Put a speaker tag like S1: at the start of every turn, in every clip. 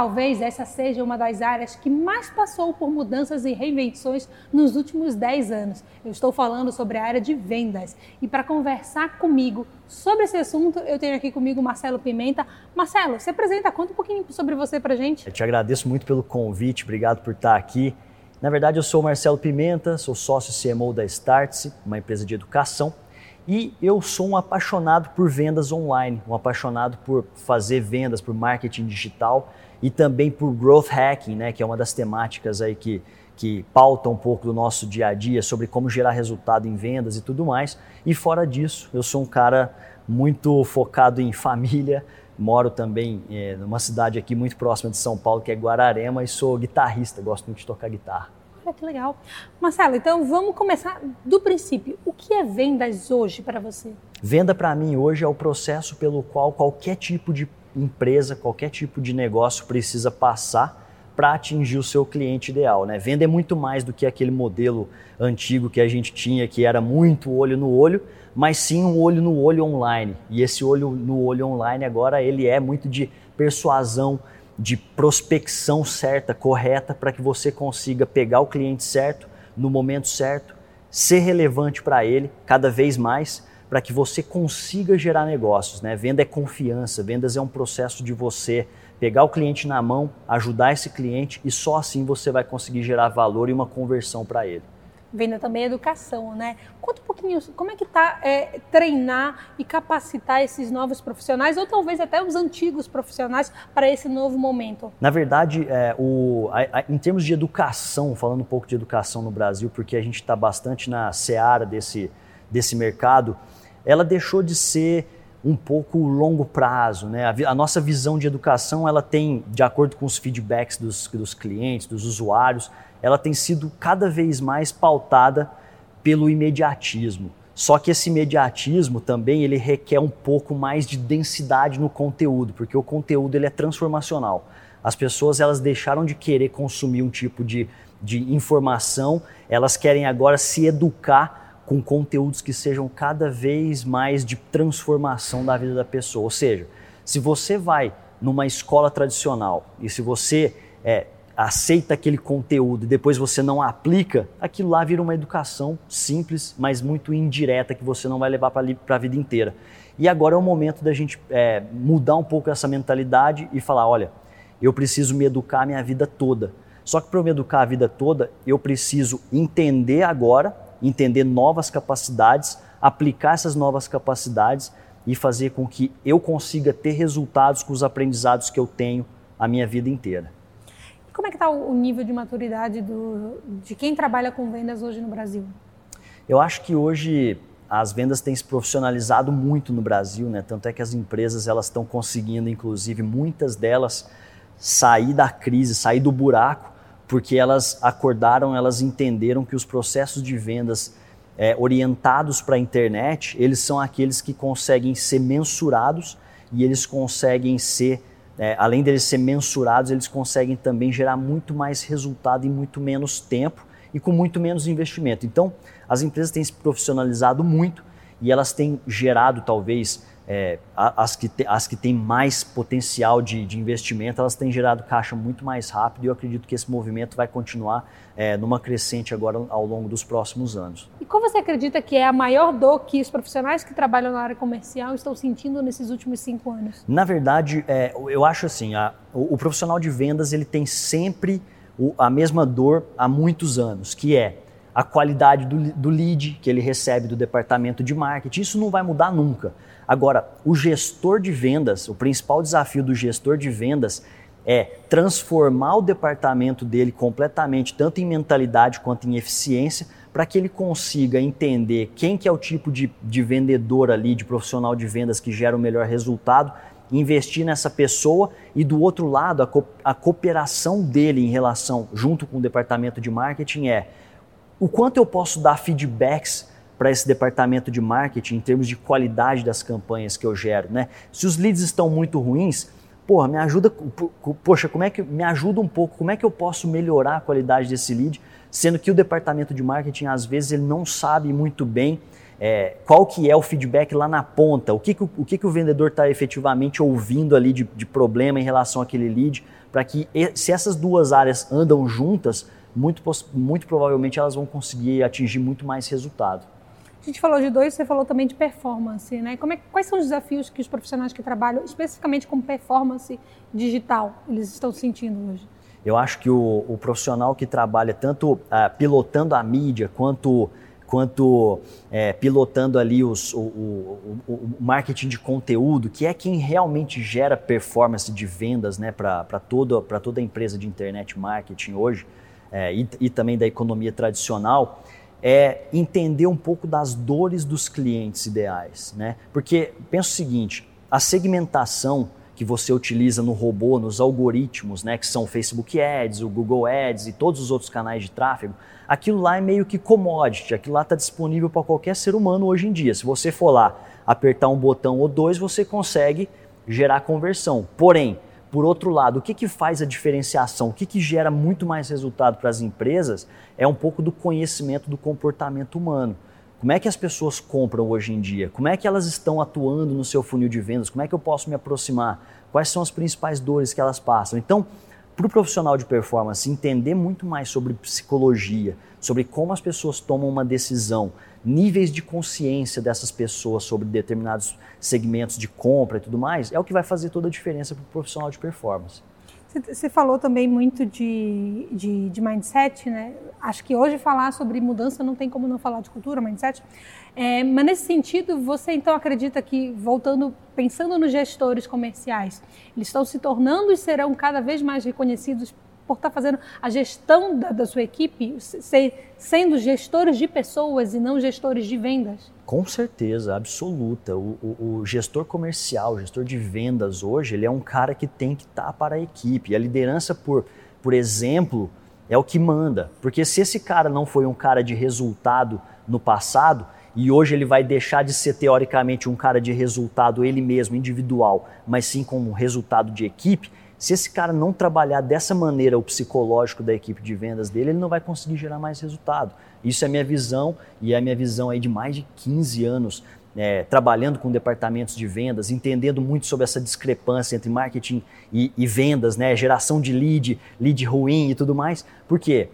S1: Talvez essa seja uma das áreas que mais passou por mudanças e reinvenções nos últimos 10 anos. Eu estou falando sobre a área de vendas. E para conversar comigo sobre esse assunto, eu tenho aqui comigo Marcelo Pimenta. Marcelo, se apresenta, conta um pouquinho sobre você para gente.
S2: Eu te agradeço muito pelo convite, obrigado por estar aqui. Na verdade, eu sou Marcelo Pimenta, sou sócio CMO da Startse, uma empresa de educação. E eu sou um apaixonado por vendas online, um apaixonado por fazer vendas, por marketing digital e também por growth hacking, né, que é uma das temáticas aí que, que pauta um pouco do nosso dia a dia sobre como gerar resultado em vendas e tudo mais. E fora disso, eu sou um cara muito focado em família, moro também é, numa cidade aqui muito próxima de São Paulo, que é Guararema, e sou guitarrista, gosto muito de tocar guitarra.
S1: Olha que legal. Marcelo, então vamos começar do princípio. O que é vendas hoje para você?
S2: Venda para mim hoje é o processo pelo qual qualquer tipo de empresa, qualquer tipo de negócio precisa passar para atingir o seu cliente ideal. Né? Venda é muito mais do que aquele modelo antigo que a gente tinha, que era muito olho no olho, mas sim um olho no olho online. E esse olho no olho online agora ele é muito de persuasão, de prospecção certa, correta, para que você consiga pegar o cliente certo, no momento certo, ser relevante para ele cada vez mais para que você consiga gerar negócios. Né? Venda é confiança, vendas é um processo de você pegar o cliente na mão, ajudar esse cliente e só assim você vai conseguir gerar valor e uma conversão para ele.
S1: Venda também é educação, né? Conta um pouquinho como é que está é, treinar e capacitar esses novos profissionais ou talvez até os antigos profissionais para esse novo momento.
S2: Na verdade, é, o, a, a, em termos de educação, falando um pouco de educação no Brasil, porque a gente está bastante na seara desse, desse mercado, ela deixou de ser um pouco longo prazo. Né? A, a, nossa visão de educação, ela tem, de acordo com os feedbacks dos, dos clientes, dos usuários, ela tem sido cada vez mais pautada pelo imediatismo. Só que esse imediatismo também ele requer um pouco mais de densidade no conteúdo, porque o conteúdo ele é transformacional. As pessoas elas deixaram de querer consumir um tipo de, de informação, elas querem agora se educar com conteúdos que sejam cada vez mais de transformação da vida da pessoa. Ou seja, se você vai numa escola tradicional e se você é, aceita aquele conteúdo e depois você não aplica, aquilo lá vira uma educação simples, mas muito indireta que você não vai levar para a vida inteira. E agora é o momento da gente é, mudar um pouco essa mentalidade e falar: olha, eu preciso me educar a minha vida toda. Só que para eu me educar a vida toda, eu preciso entender agora entender novas capacidades, aplicar essas novas capacidades e fazer com que eu consiga ter resultados com os aprendizados que eu tenho a minha vida inteira.
S1: E como é que está o nível de maturidade do, de quem trabalha com vendas hoje no Brasil?
S2: Eu acho que hoje as vendas têm se profissionalizado muito no Brasil, né? Tanto é que as empresas elas estão conseguindo, inclusive muitas delas, sair da crise, sair do buraco porque elas acordaram, elas entenderam que os processos de vendas é, orientados para a internet, eles são aqueles que conseguem ser mensurados e eles conseguem ser, é, além deles ser mensurados, eles conseguem também gerar muito mais resultado em muito menos tempo e com muito menos investimento. Então, as empresas têm se profissionalizado muito e elas têm gerado talvez é, as, que te, as que têm mais potencial de, de, investimento, elas têm gerado caixa muito mais rápido e eu acredito que esse movimento vai continuar é, numa crescente agora ao longo dos próximos anos.
S1: E qual você acredita que é a maior dor que os profissionais que trabalham na área comercial estão sentindo nesses últimos cinco anos?
S2: Na verdade, é, eu acho assim, a, o, o, profissional de vendas ele tem sempre o, a mesma dor há muitos anos, que é a qualidade do, do lead que ele recebe do departamento de marketing. Isso não vai mudar nunca. Agora, o gestor de vendas, o principal desafio do gestor de vendas é transformar o departamento dele completamente, tanto em mentalidade quanto em eficiência, para que ele consiga entender quem que é o tipo de, de vendedor ali, de profissional de vendas que gera o melhor resultado, investir nessa pessoa e do outro lado, a, co a cooperação dele em relação, junto com o departamento de marketing, é o quanto eu posso dar feedbacks para esse departamento de marketing em termos de qualidade das campanhas que eu gero, né? Se os leads estão muito ruins, porra, me ajuda, poxa, como é que me ajuda um pouco, como é que eu posso melhorar a qualidade desse lead, sendo que o departamento de marketing às vezes ele não sabe muito bem é, qual que é o feedback lá na ponta, o que, que, o, que, que o vendedor está efetivamente ouvindo ali de, de problema em relação àquele lead, para que se essas duas áreas andam juntas, muito, muito provavelmente elas vão conseguir atingir muito mais resultado.
S1: A gente falou de dois, você falou também de performance, né? Como é, quais são os desafios que os profissionais que trabalham especificamente com performance digital eles estão sentindo hoje?
S2: Eu acho que o, o profissional que trabalha tanto uh, pilotando a mídia quanto quanto é, pilotando ali os, o, o, o, marketing de conteúdo, que é quem realmente gera performance de vendas né, para toda, toda a empresa de internet marketing hoje, é, e, e também da economia tradicional, é entender um pouco das dores dos clientes ideais. Né? Porque pensa o seguinte, a segmentação que você utiliza no robô, nos algoritmos, né, que são o Facebook Ads, o Google Ads e todos os outros canais de tráfego, aquilo lá é meio que commodity, aquilo lá está disponível para qualquer ser humano hoje em dia. Se você for lá apertar um botão ou dois, você consegue gerar conversão. Porém, por outro lado, o que, que faz a diferenciação, o que, que gera muito mais resultado para as empresas é um pouco do conhecimento do comportamento humano. Como é que as pessoas compram hoje em dia? Como é que elas estão atuando no seu funil de vendas? Como é que eu posso me aproximar? Quais são as principais dores que elas passam? Então, para o profissional de performance entender muito mais sobre psicologia, sobre como as pessoas tomam uma decisão, níveis de consciência dessas pessoas sobre determinados segmentos de compra e tudo mais, é o que vai fazer toda a diferença para o profissional de performance.
S1: Você falou também muito de, de, de, mindset, né? Acho que hoje falar sobre mudança não tem como não falar de cultura, mindset. É, mas nesse sentido, você então acredita que, voltando, pensando nos gestores comerciais, eles estão se tornando e serão cada vez mais reconhecidos por estar fazendo a gestão da, da sua equipe, sendo gestores de pessoas e não gestores de vendas?
S2: Com certeza, absoluta. O, o, o, gestor comercial, o gestor de vendas hoje, ele é um cara que tem que estar para a equipe. A liderança, por, por exemplo, é o que manda. Porque se esse cara não foi um cara de resultado no passado, e hoje ele vai deixar de ser teoricamente um cara de resultado ele mesmo, individual, mas sim como resultado de equipe, se esse cara não trabalhar dessa maneira o psicológico da equipe de vendas dele, ele não vai conseguir gerar mais resultado. Isso é minha visão e é a minha visão aí de mais de 15 anos é, trabalhando com departamentos de vendas, entendendo muito sobre essa discrepância entre marketing e, e vendas, né, geração de lead, lead ruim e tudo mais. Por quê?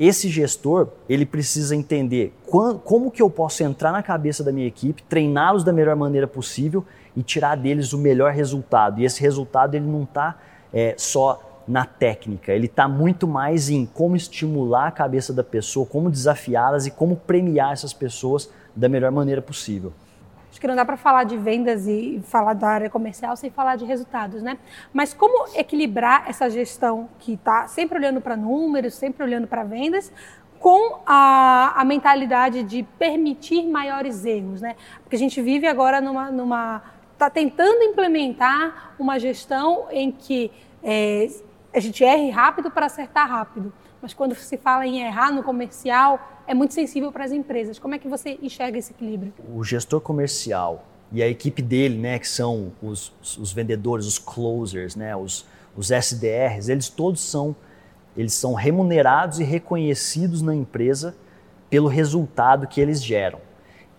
S2: Esse gestor ele precisa entender como que eu posso entrar na cabeça da minha equipe, treiná-los da melhor maneira possível e tirar deles o melhor resultado. E esse resultado ele não está é, só na técnica, ele está muito mais em como estimular a cabeça da pessoa, como desafiá-las e como premiar essas pessoas da melhor maneira possível.
S1: Acho que não dá para falar de vendas e falar da área comercial sem falar de resultados, né? Mas como equilibrar essa gestão que está sempre olhando para números, sempre olhando para vendas, com a, a, mentalidade de permitir maiores erros, né? Porque a gente vive agora numa, numa está tentando implementar uma gestão em que é, a gente erre rápido para acertar rápido. Mas quando se fala em errar no comercial, é muito sensível para as empresas. Como é que você enxerga esse equilíbrio?
S2: O gestor comercial e a equipe dele, né, que são os, os vendedores, os closers, né, os, os SDRs, eles todos são, eles são remunerados e reconhecidos na empresa pelo resultado que eles geram.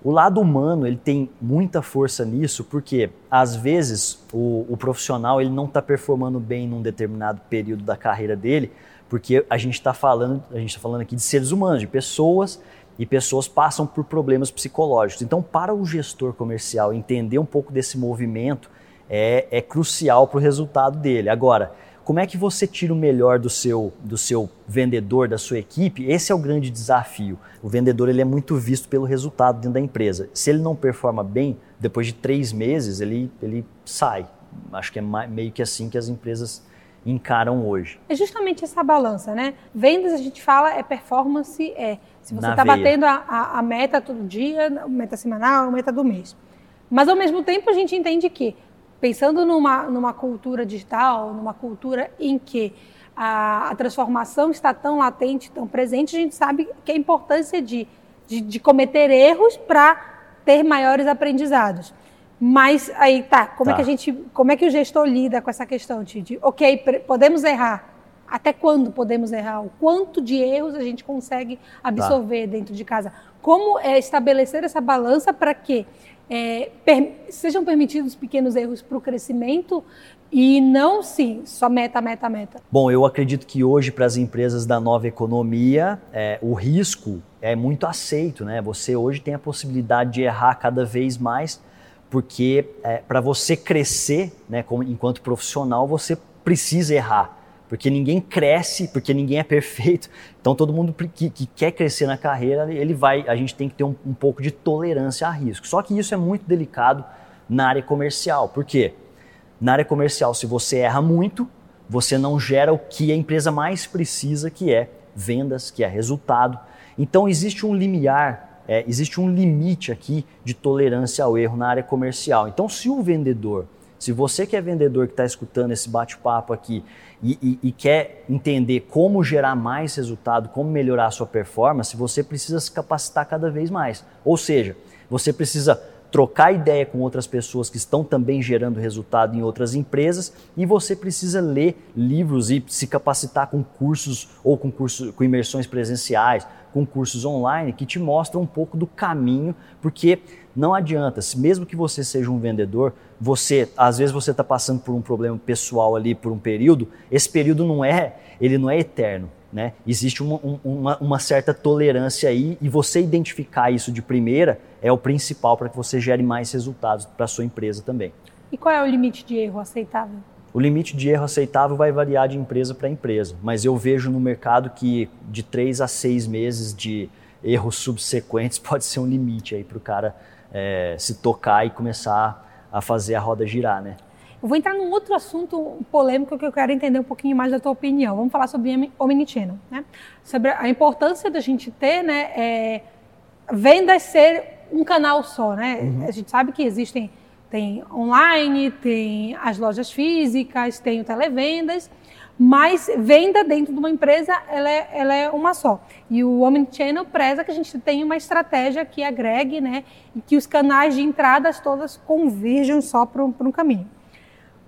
S2: O lado humano ele tem muita força nisso porque às vezes o, o profissional ele não está performando bem num determinado período da carreira dele porque a gente está falando a gente está falando aqui de seres humanos de pessoas e pessoas passam por problemas psicológicos então para o gestor comercial entender um pouco desse movimento é, é crucial para o resultado dele agora como é que você tira o melhor do seu, do seu vendedor, da sua equipe? Esse é o grande desafio. O vendedor ele é muito visto pelo resultado dentro da empresa. Se ele não performa bem, depois de três meses ele, ele sai. Acho que é meio que assim que as empresas encaram hoje.
S1: É justamente essa balança, né? Vendas a gente fala é performance, é se você está batendo a, a, a, meta todo dia, meta semanal, meta do mês. Mas ao mesmo tempo a gente entende que pensando numa, numa cultura digital, numa cultura em que a, a, transformação está tão latente, tão presente, a gente sabe que a importância de, de, de cometer erros para ter maiores aprendizados. Mas aí tá, como tá. é que a gente, como é que o gestor lida com essa questão de, de ok, podemos errar, até quando podemos errar, o quanto de erros a gente consegue absorver tá. dentro de casa. Como é, estabelecer essa balança para que é, per, sejam permitidos pequenos erros para o crescimento e não, sim, só meta, meta, meta.
S2: Bom, eu acredito que hoje, para as empresas da nova economia, é, o risco é muito aceito, né? Você hoje tem a possibilidade de errar cada vez mais, porque é, para você crescer, né, como, enquanto profissional, você precisa errar. Porque ninguém cresce, porque ninguém é perfeito. Então todo mundo que, que quer crescer na carreira, ele vai. A gente tem que ter um, um pouco de tolerância a risco. Só que isso é muito delicado na área comercial. Por quê? Na área comercial, se você erra muito, você não gera o que a empresa mais precisa, que é vendas, que é resultado. Então existe um limiar, é, existe um limite aqui de tolerância ao erro na área comercial. Então, se o vendedor, se você que é vendedor que está escutando esse bate-papo aqui e, e, e, quer entender como gerar mais resultado, como melhorar a sua performance, você precisa se capacitar cada vez mais. Ou seja, você precisa trocar ideia com outras pessoas que estão também gerando resultado em outras empresas e você precisa ler livros e se capacitar com cursos ou com cursos com imersões presenciais, com cursos online que te mostram um pouco do caminho, porque não adianta, se mesmo que você seja um vendedor, você às vezes você está passando por um problema pessoal ali por um período, esse período não é, ele não é eterno. Né? Existe uma, uma, uma, certa tolerância aí e você identificar isso de primeira é o principal para que você gere mais resultados para a sua empresa também.
S1: E qual é o limite de erro aceitável?
S2: O limite de erro aceitável vai variar de empresa para empresa, mas eu vejo no mercado que de três a seis meses de erros subsequentes pode ser um limite aí para o cara é, se tocar e começar a fazer a roda girar, né?
S1: Eu vou entrar num outro assunto polêmico que eu quero entender um pouquinho mais da tua opinião. Vamos falar sobre Omnichannel, né? Sobre a importância da gente ter, né, é, vendas ser um canal só, né? Uhum. A gente sabe que existem tem online, tem as lojas físicas, tem o televendas, mas venda dentro de uma empresa ela é, ela é uma só. E o Omnichannel preza que a gente tenha uma estratégia que agregue, né, e que os canais de entradas todas converjam só para um caminho.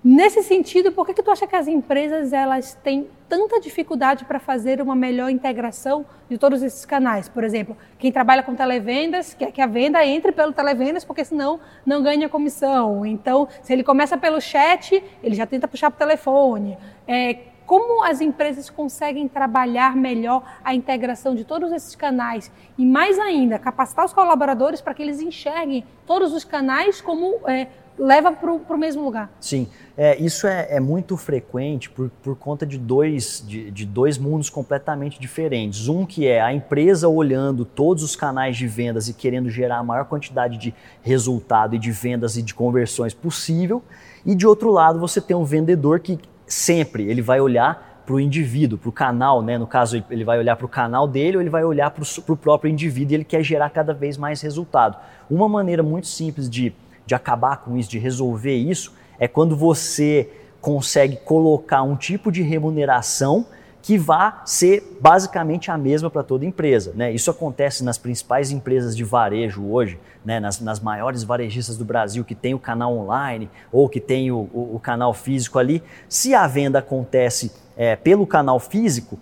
S1: Nesse sentido, por que, que tu acha que as empresas elas têm tanta dificuldade para fazer uma melhor integração de todos esses canais? Por exemplo, quem trabalha com televendas quer que a venda entre pelo televendas, porque senão não ganha comissão. Então, se ele começa pelo chat, ele já tenta puxar para o telefone. É, como as empresas conseguem trabalhar melhor a integração de todos esses canais e, mais ainda, capacitar os colaboradores para que eles enxerguem todos os canais como é, leva para o mesmo lugar.
S2: Sim, é, isso é, é, muito frequente por, por conta de dois, de, de, dois mundos completamente diferentes. Um que é a empresa olhando todos os canais de vendas e querendo gerar a maior quantidade de resultado e de vendas e de conversões possível. E de outro lado, você tem um vendedor que sempre ele vai olhar para o indivíduo, para o canal, né? no caso ele vai olhar para o canal dele ou ele vai olhar para o próprio indivíduo e ele quer gerar cada vez mais resultado. Uma maneira muito simples de de acabar com isso, de resolver isso, é quando você consegue colocar um tipo de remuneração que vá ser basicamente a mesma para toda empresa. Né? Isso acontece nas principais empresas de varejo hoje, né? nas, nas, maiores varejistas do Brasil que tem o canal online ou que tem o, o, o canal físico ali. Se a venda acontece é, pelo canal físico,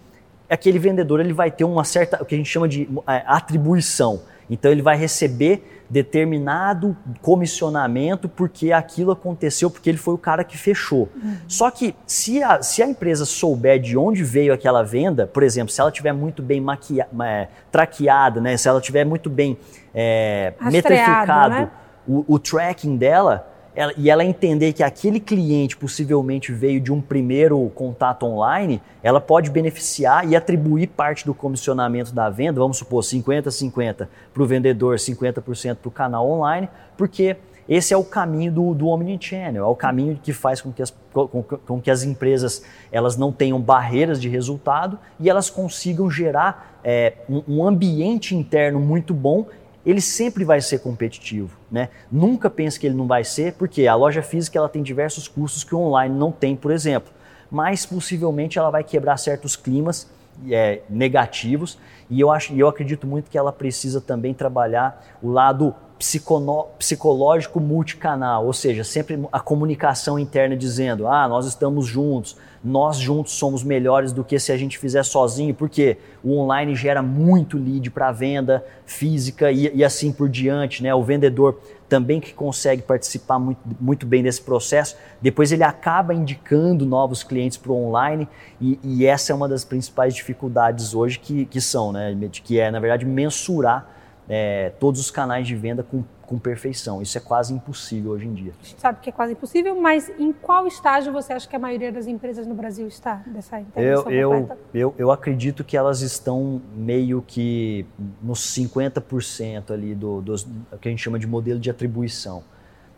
S2: aquele vendedor ele vai ter uma certa, o que a gente chama de é, atribuição. Então ele vai receber determinado comissionamento porque aquilo aconteceu, porque ele foi o cara que fechou. Uhum. Só que se a, se a empresa souber de onde veio aquela venda, por exemplo, se ela tiver muito bem maquia, é, traqueada, né, se ela tiver muito bem é, metrificado né? o, o tracking dela, ela, e ela entender que aquele cliente possivelmente veio de um primeiro contato online, ela pode beneficiar e atribuir parte do comissionamento da venda, vamos supor 50-50 para o vendedor, 50% para o canal online, porque esse é o caminho do, do Omnichannel, é o caminho que faz com que, as, com, com que as empresas elas não tenham barreiras de resultado e elas consigam gerar é, um, um ambiente interno muito bom ele sempre vai ser competitivo, né? Nunca pense que ele não vai ser, porque a loja física ela tem diversos custos que o online não tem, por exemplo. Mas possivelmente ela vai quebrar certos climas é, negativos e eu acho, eu acredito muito que ela precisa também trabalhar o lado psicológico multicanal, ou seja, sempre a comunicação interna dizendo: ah, nós estamos juntos, nós juntos somos melhores do que se a gente fizer sozinho, porque o online gera muito lead para venda física e, e, assim por diante, né? O vendedor também que consegue participar muito, muito bem desse processo, depois ele acaba indicando novos clientes para o online e, e, essa é uma das principais dificuldades hoje que, que são, né? Que é, na verdade, mensurar é, todos os canais de venda com, com perfeição. Isso é quase impossível hoje em dia.
S1: A gente sabe que é quase impossível, mas em qual estágio você acha que a maioria das empresas no Brasil está dessa
S2: integração eu, eu, eu, eu acredito que elas estão meio que nos 50% ali do, do, do que a gente chama de modelo de atribuição.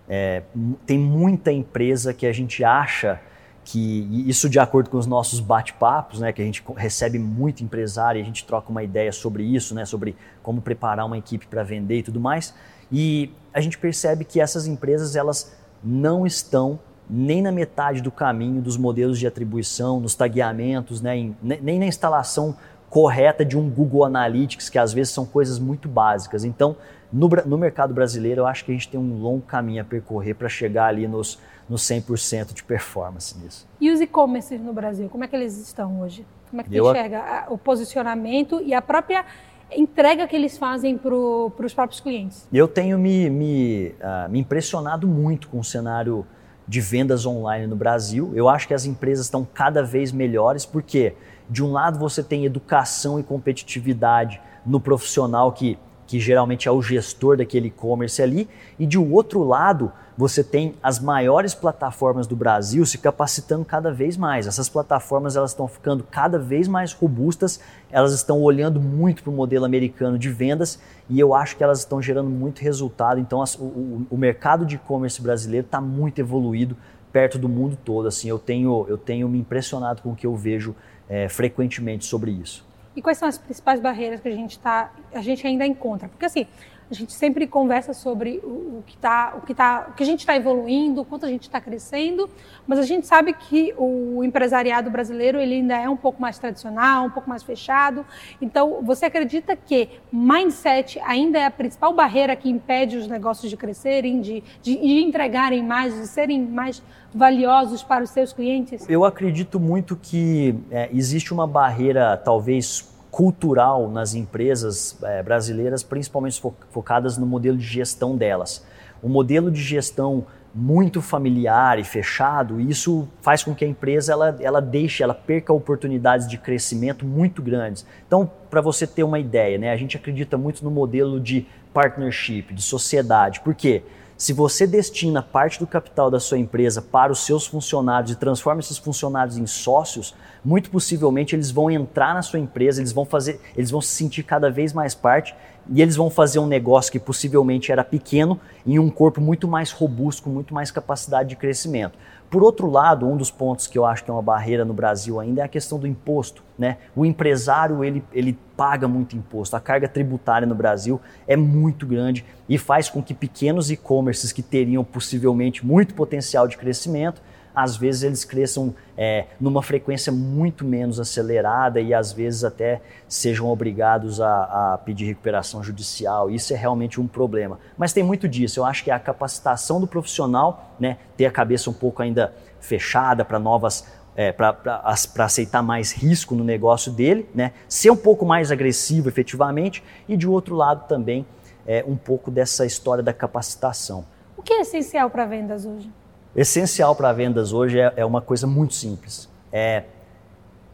S2: É, tem muita empresa que a gente acha que isso de acordo com os nossos bate-papos, né, que a gente recebe muito empresário, a gente troca uma ideia sobre isso, né, sobre como preparar uma equipe para vender e tudo mais, e a gente percebe que essas empresas elas não estão nem na metade do caminho dos modelos de atribuição, nos tagueamentos, né, em, nem na instalação correta de um Google Analytics, que às vezes são coisas muito básicas. Então, no, no mercado brasileiro, eu acho que a gente tem um longo caminho a percorrer para chegar ali nos no 100% de performance nisso.
S1: E os e-commerces no Brasil, como é que eles estão hoje? Como é que você Eu... enxerga o posicionamento e a própria entrega que eles fazem para os próprios clientes?
S2: Eu tenho me, me, uh, me impressionado muito com o cenário de vendas online no Brasil. Eu acho que as empresas estão cada vez melhores, porque de um lado você tem educação e competitividade no profissional que, que geralmente é o gestor daquele e-commerce ali, e de outro lado você tem as maiores plataformas do Brasil se capacitando cada vez mais. Essas plataformas elas estão ficando cada vez mais robustas, elas estão olhando muito para o modelo americano de vendas e eu acho que elas estão gerando muito resultado. Então as, o, o, mercado de e-commerce brasileiro está muito evoluído perto do mundo todo. Assim, eu tenho, eu tenho me impressionado com o que eu vejo é, frequentemente sobre isso.
S1: E quais são as principais barreiras que a gente, tá, a gente ainda encontra? Porque assim, a gente sempre conversa sobre o, que, tá, o, que tá, o que a gente está evoluindo, o quanto a gente está crescendo, mas a gente sabe que o empresariado brasileiro ele ainda é um pouco mais tradicional, um pouco mais fechado. Então, você acredita que mindset ainda é a principal barreira que impede os negócios de crescerem, de, de, de entregarem mais, de serem mais valiosos para os seus clientes?
S2: Eu acredito muito que é, existe uma barreira, talvez cultural nas empresas é, brasileiras, principalmente focadas no modelo de gestão delas. O modelo de gestão muito familiar e fechado, isso faz com que a empresa ela, ela deixe, ela perca oportunidades de crescimento muito grandes. Então, para você ter uma ideia, né, a gente acredita muito no modelo de partnership, de sociedade. Por quê? Se você destina parte do capital da sua empresa para os seus funcionários e transforma esses funcionários em sócios, muito possivelmente eles vão entrar na sua empresa, eles vão fazer, eles vão se sentir cada vez mais parte e eles vão fazer um negócio que possivelmente era pequeno em um corpo muito mais robusto, com muito mais capacidade de crescimento. Por outro lado, um dos pontos que eu acho que é uma barreira no Brasil ainda é a questão do imposto. Né? O empresário ele, ele paga muito imposto. A carga tributária no Brasil é muito grande e faz com que pequenos e-commerces que teriam possivelmente muito potencial de crescimento às vezes eles cresçam é, numa frequência muito menos acelerada e às vezes até sejam obrigados a, a, pedir recuperação judicial. Isso é realmente um problema. Mas tem muito disso. Eu acho que a capacitação do profissional, né, ter a cabeça um pouco ainda fechada para novas é, para aceitar mais risco no negócio dele, né? ser um pouco mais agressivo efetivamente, e de outro lado também é, um pouco dessa história da capacitação.
S1: O que é essencial para vendas hoje?
S2: Essencial para vendas hoje é, é, uma coisa muito simples, é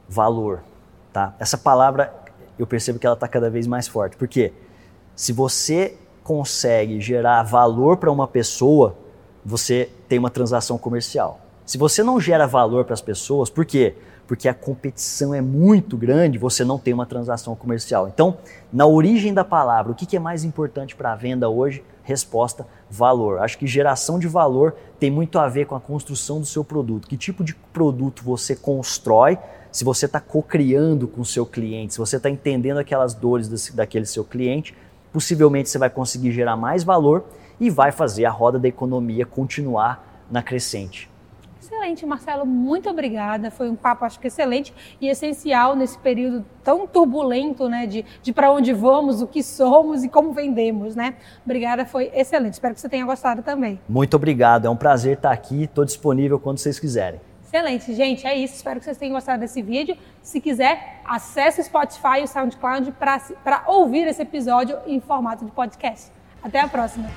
S2: valor. Tá? Essa palavra eu percebo que ela está cada vez mais forte, porque se você consegue gerar valor para uma pessoa, você tem uma transação comercial. Se você não gera valor para as pessoas, por quê? Porque a competição é muito grande, você não tem uma transação comercial. Então, na origem da palavra, o que é mais importante para a venda hoje? Resposta: valor. Acho que geração de valor tem muito a ver com a construção do seu produto. Que tipo de produto você constrói? Se você está co-criando com o seu cliente, se você está entendendo aquelas dores desse, daquele seu cliente, possivelmente você vai conseguir gerar mais valor e vai fazer a roda da economia continuar na crescente.
S1: Excelente, Marcelo, muito obrigada. Foi um papo, acho que excelente e essencial nesse período tão turbulento, né, de, de para onde vamos, o que somos e como vendemos, né? Obrigada, foi excelente. Espero que você tenha gostado também.
S2: Muito obrigado, é um prazer estar aqui. Estou disponível quando vocês quiserem.
S1: Excelente, gente. É isso. Espero que vocês tenham gostado desse vídeo. Se quiser, acesse o Spotify e o SoundCloud para ouvir esse episódio em formato de podcast. Até a próxima.